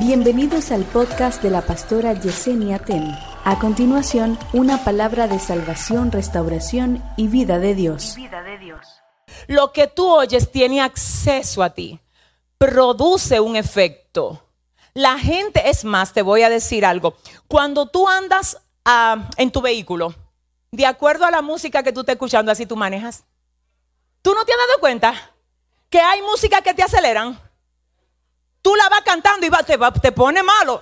Bienvenidos al podcast de la pastora Yesenia Ten. A continuación, una palabra de salvación, restauración y vida de Dios. Lo que tú oyes tiene acceso a ti, produce un efecto. La gente, es más, te voy a decir algo. Cuando tú andas ah, en tu vehículo, de acuerdo a la música que tú estás escuchando, así tú manejas. ¿Tú no te has dado cuenta que hay música que te aceleran? Tú la vas cantando y te, te pone malo.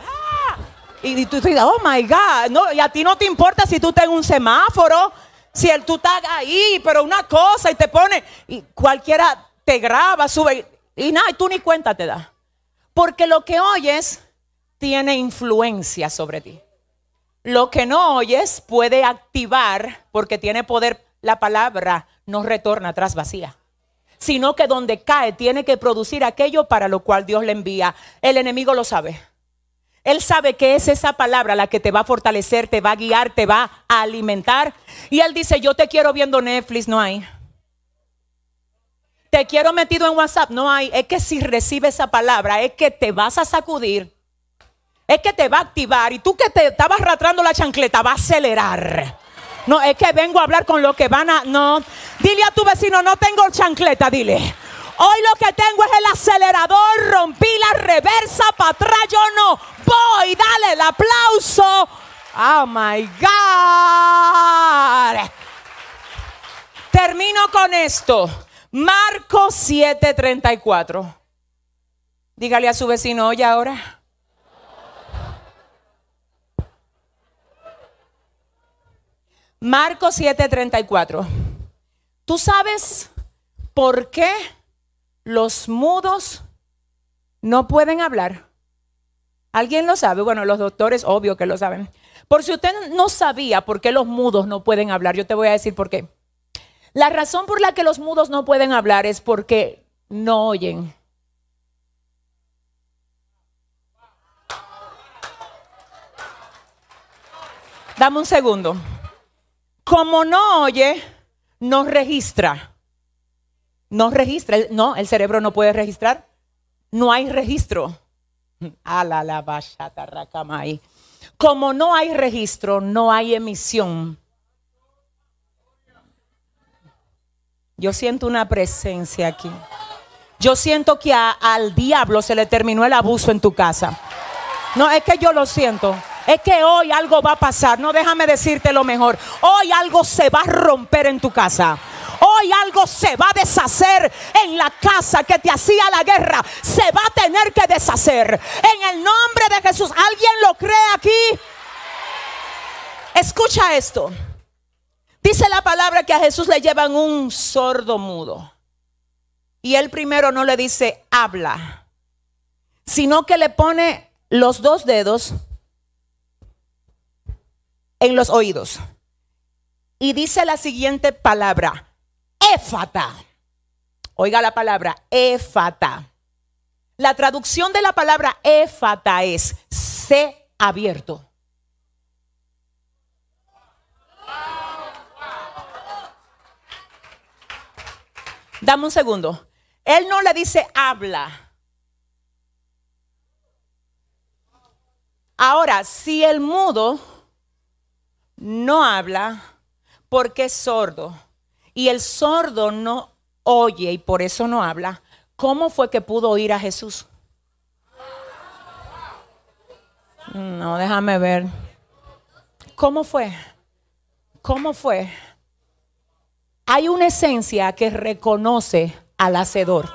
Y, tú dices, oh my God. No, y a ti no te importa si tú estás en un semáforo, si el, tú estás ahí, pero una cosa y te pone, y cualquiera te graba, sube, y nada, y tú ni cuenta te da. Porque lo que oyes tiene influencia sobre ti. Lo que no oyes puede activar, porque tiene poder, la palabra no retorna atrás vacía sino que donde cae tiene que producir aquello para lo cual Dios le envía. El enemigo lo sabe. Él sabe que es esa palabra la que te va a fortalecer, te va a guiar, te va a alimentar. Y él dice, yo te quiero viendo Netflix, no hay. Te quiero metido en WhatsApp, no hay. Es que si recibe esa palabra, es que te vas a sacudir. Es que te va a activar. Y tú que te estabas ratrando la chancleta, va a acelerar. No, es que vengo a hablar con lo que van a. No. Dile a tu vecino, no tengo chancleta, dile. Hoy lo que tengo es el acelerador, rompí la reversa para atrás, yo no voy, dale el aplauso. Oh my God. Termino con esto. Marcos 7:34. Dígale a su vecino, oye ahora. Marcos 7:34. ¿Tú sabes por qué los mudos no pueden hablar? ¿Alguien lo sabe? Bueno, los doctores, obvio que lo saben. Por si usted no sabía por qué los mudos no pueden hablar, yo te voy a decir por qué. La razón por la que los mudos no pueden hablar es porque no oyen. Dame un segundo. Como no oye, no registra. No registra. No, el cerebro no puede registrar. No hay registro. Como no hay registro, no hay emisión. Yo siento una presencia aquí. Yo siento que al diablo se le terminó el abuso en tu casa. No, es que yo lo siento es que hoy algo va a pasar. No déjame decirte lo mejor. Hoy algo se va a romper en tu casa. Hoy algo se va a deshacer en la casa que te hacía la guerra. Se va a tener que deshacer. En el nombre de Jesús. ¿Alguien lo cree aquí? Escucha esto. Dice la palabra que a Jesús le llevan un sordo mudo. Y él primero no le dice habla, sino que le pone los dos dedos en los oídos. Y dice la siguiente palabra, éfata. Oiga la palabra, éfata. La traducción de la palabra éfata es sé abierto. Dame un segundo. Él no le dice habla. Ahora, si el mudo no habla porque es sordo y el sordo no oye y por eso no habla, ¿cómo fue que pudo oír a Jesús? No, déjame ver. ¿Cómo fue? ¿Cómo fue? Hay una esencia que reconoce al hacedor.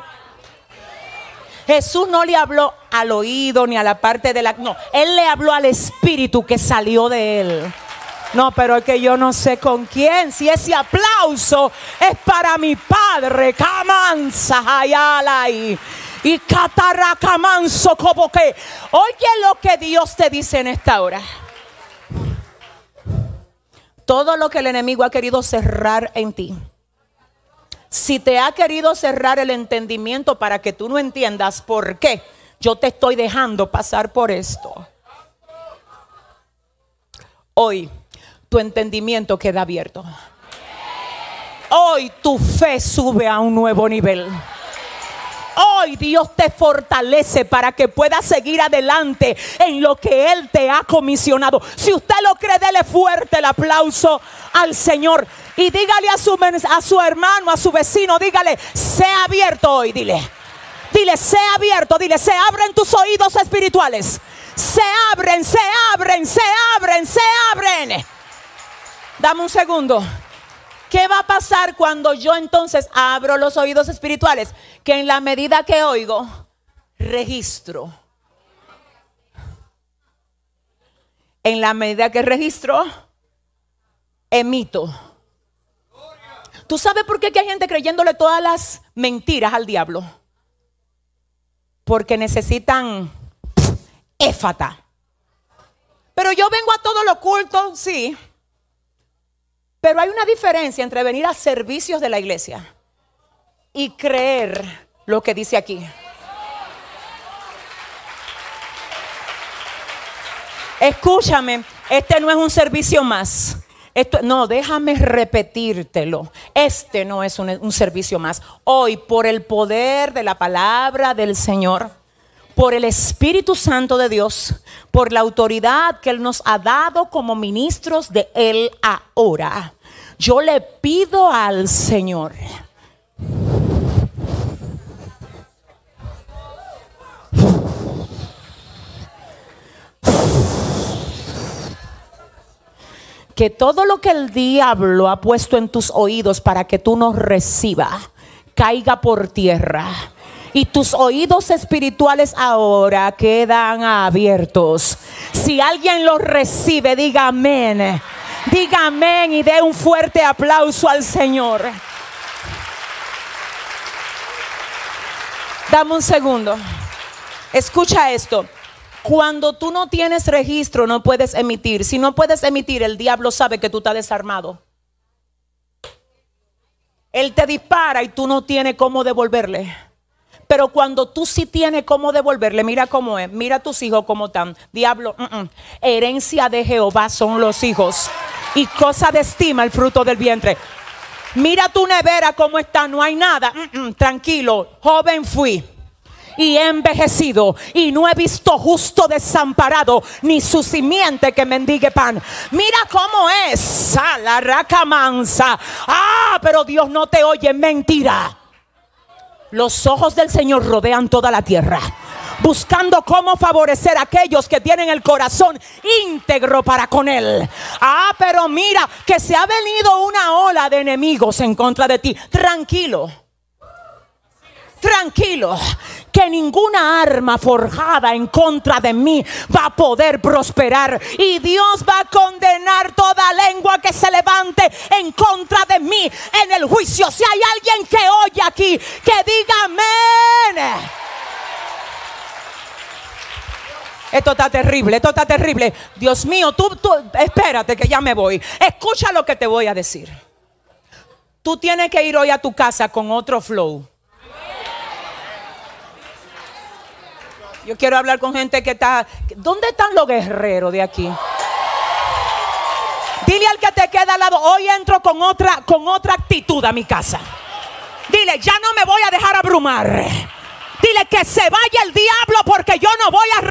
Jesús no le habló al oído ni a la parte de la... No, él le habló al espíritu que salió de él. No, pero es que yo no sé con quién. Si ese aplauso es para mi padre, Camanza Hayala y, y Cataracamanso como que. Oye lo que Dios te dice en esta hora. Todo lo que el enemigo ha querido cerrar en ti. Si te ha querido cerrar el entendimiento para que tú no entiendas por qué yo te estoy dejando pasar por esto. Hoy tu entendimiento queda abierto. Hoy tu fe sube a un nuevo nivel. Hoy Dios te fortalece para que puedas seguir adelante en lo que Él te ha comisionado. Si usted lo cree, dele fuerte el aplauso al Señor. Y dígale a su, a su hermano, a su vecino, dígale, sea abierto hoy, dile. Dile, sea abierto, dile, se abren tus oídos espirituales. Se abren, se abren, se abren, se abren. Dame un segundo. ¿Qué va a pasar cuando yo entonces abro los oídos espirituales? Que en la medida que oigo, registro. En la medida que registro, emito. ¿Tú sabes por qué hay gente creyéndole todas las mentiras al diablo? Porque necesitan éfata. Pero yo vengo a todo lo oculto, sí. Pero hay una diferencia entre venir a servicios de la iglesia y creer lo que dice aquí. Escúchame, este no es un servicio más. Esto, no, déjame repetírtelo. Este no es un, un servicio más. Hoy, por el poder de la palabra del Señor, por el Espíritu Santo de Dios, por la autoridad que Él nos ha dado como ministros de Él ahora. Yo le pido al Señor. Que todo lo que el diablo ha puesto en tus oídos para que tú no recibas, caiga por tierra y tus oídos espirituales ahora quedan abiertos. Si alguien los recibe, diga amén. Diga amén y dé un fuerte aplauso al Señor. Dame un segundo. Escucha esto. Cuando tú no tienes registro, no puedes emitir. Si no puedes emitir, el diablo sabe que tú estás desarmado. Él te dispara y tú no tienes cómo devolverle. Pero cuando tú sí tienes cómo devolverle, mira cómo es, mira tus hijos cómo están. Diablo, herencia de Jehová son los hijos. Y cosa de estima el fruto del vientre. Mira tu nevera cómo está, no hay nada. tranquilo, joven fui y he envejecido y no he visto justo desamparado ni su simiente que mendigue pan. Mira cómo es, a la raca mansa. Ah, pero Dios no te oye, mentira. Los ojos del Señor rodean toda la tierra buscando cómo favorecer a aquellos que tienen el corazón íntegro para con Él. Ah, pero mira que se ha venido una ola de enemigos en contra de ti. Tranquilo. Tranquilo, que ninguna arma forjada en contra de mí va a poder prosperar. Y Dios va a condenar toda lengua que se levante en contra de mí en el juicio. Si hay alguien que oye aquí, que diga amén. Esto está terrible, esto está terrible. Dios mío, tú, tú, espérate que ya me voy. Escucha lo que te voy a decir. Tú tienes que ir hoy a tu casa con otro flow. Yo quiero hablar con gente que está. ¿Dónde están los guerreros de aquí? Dile al que te queda al lado, hoy entro con otra, con otra actitud a mi casa. Dile, ya no me voy a dejar abrumar. Dile que se vaya el diablo porque yo no voy a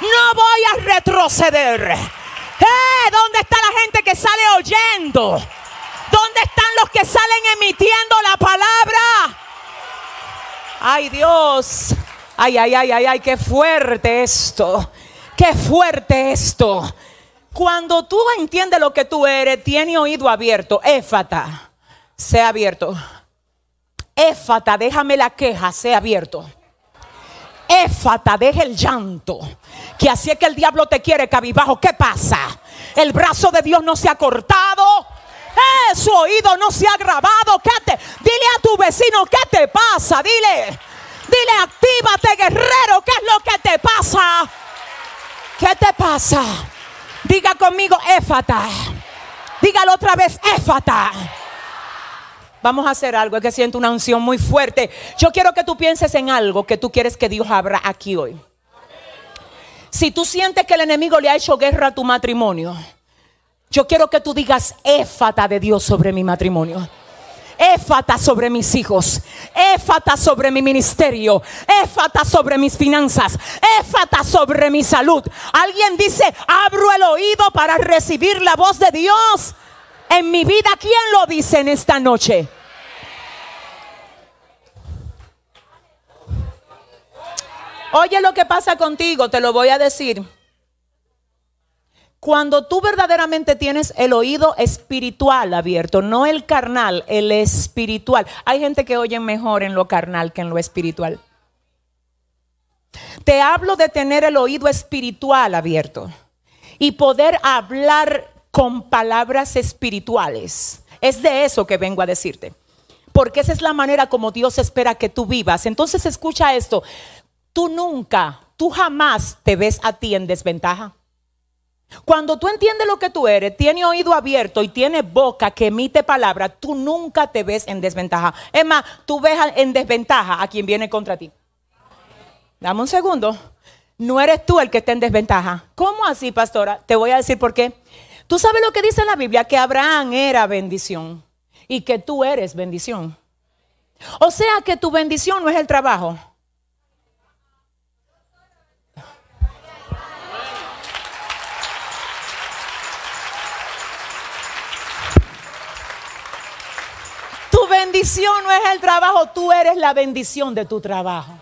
No voy a retroceder. Eh, ¿Dónde está la gente que sale oyendo? ¿Dónde están los que salen emitiendo la palabra? Ay Dios. Ay, ay, ay, ay, ay, qué fuerte esto. Qué fuerte esto. Cuando tú entiendes lo que tú eres, tiene oído abierto. Éfata, sea abierto. Éfata, déjame la queja, sea abierto. Éfata, deja el llanto. Que así es que el diablo te quiere cabibajo. ¿Qué pasa? El brazo de Dios no se ha cortado. Eh, su oído no se ha grabado. ¿Qué te, dile a tu vecino, ¿qué te pasa? Dile, dile, actívate, guerrero. ¿Qué es lo que te pasa? ¿Qué te pasa? Diga conmigo, éfata. Dígalo otra vez, éfata. Vamos a hacer algo, es que siento una unción muy fuerte. Yo quiero que tú pienses en algo que tú quieres que Dios abra aquí hoy. Si tú sientes que el enemigo le ha hecho guerra a tu matrimonio, yo quiero que tú digas éfata de Dios sobre mi matrimonio. Éfata sobre mis hijos, éfata sobre mi ministerio, éfata sobre mis finanzas, éfata sobre mi salud. Alguien dice, abro el oído para recibir la voz de Dios en mi vida. ¿Quién lo dice en esta noche? Oye lo que pasa contigo, te lo voy a decir. Cuando tú verdaderamente tienes el oído espiritual abierto, no el carnal, el espiritual. Hay gente que oye mejor en lo carnal que en lo espiritual. Te hablo de tener el oído espiritual abierto y poder hablar con palabras espirituales. Es de eso que vengo a decirte. Porque esa es la manera como Dios espera que tú vivas. Entonces escucha esto. Tú nunca, tú jamás te ves a ti en desventaja. Cuando tú entiendes lo que tú eres, tienes oído abierto y tienes boca que emite palabra, tú nunca te ves en desventaja. Es más, tú ves en desventaja a quien viene contra ti. Dame un segundo. No eres tú el que está en desventaja. ¿Cómo así, pastora? Te voy a decir por qué. Tú sabes lo que dice la Biblia, que Abraham era bendición y que tú eres bendición. O sea que tu bendición no es el trabajo. Bendición no es el trabajo, tú eres la bendición de tu trabajo.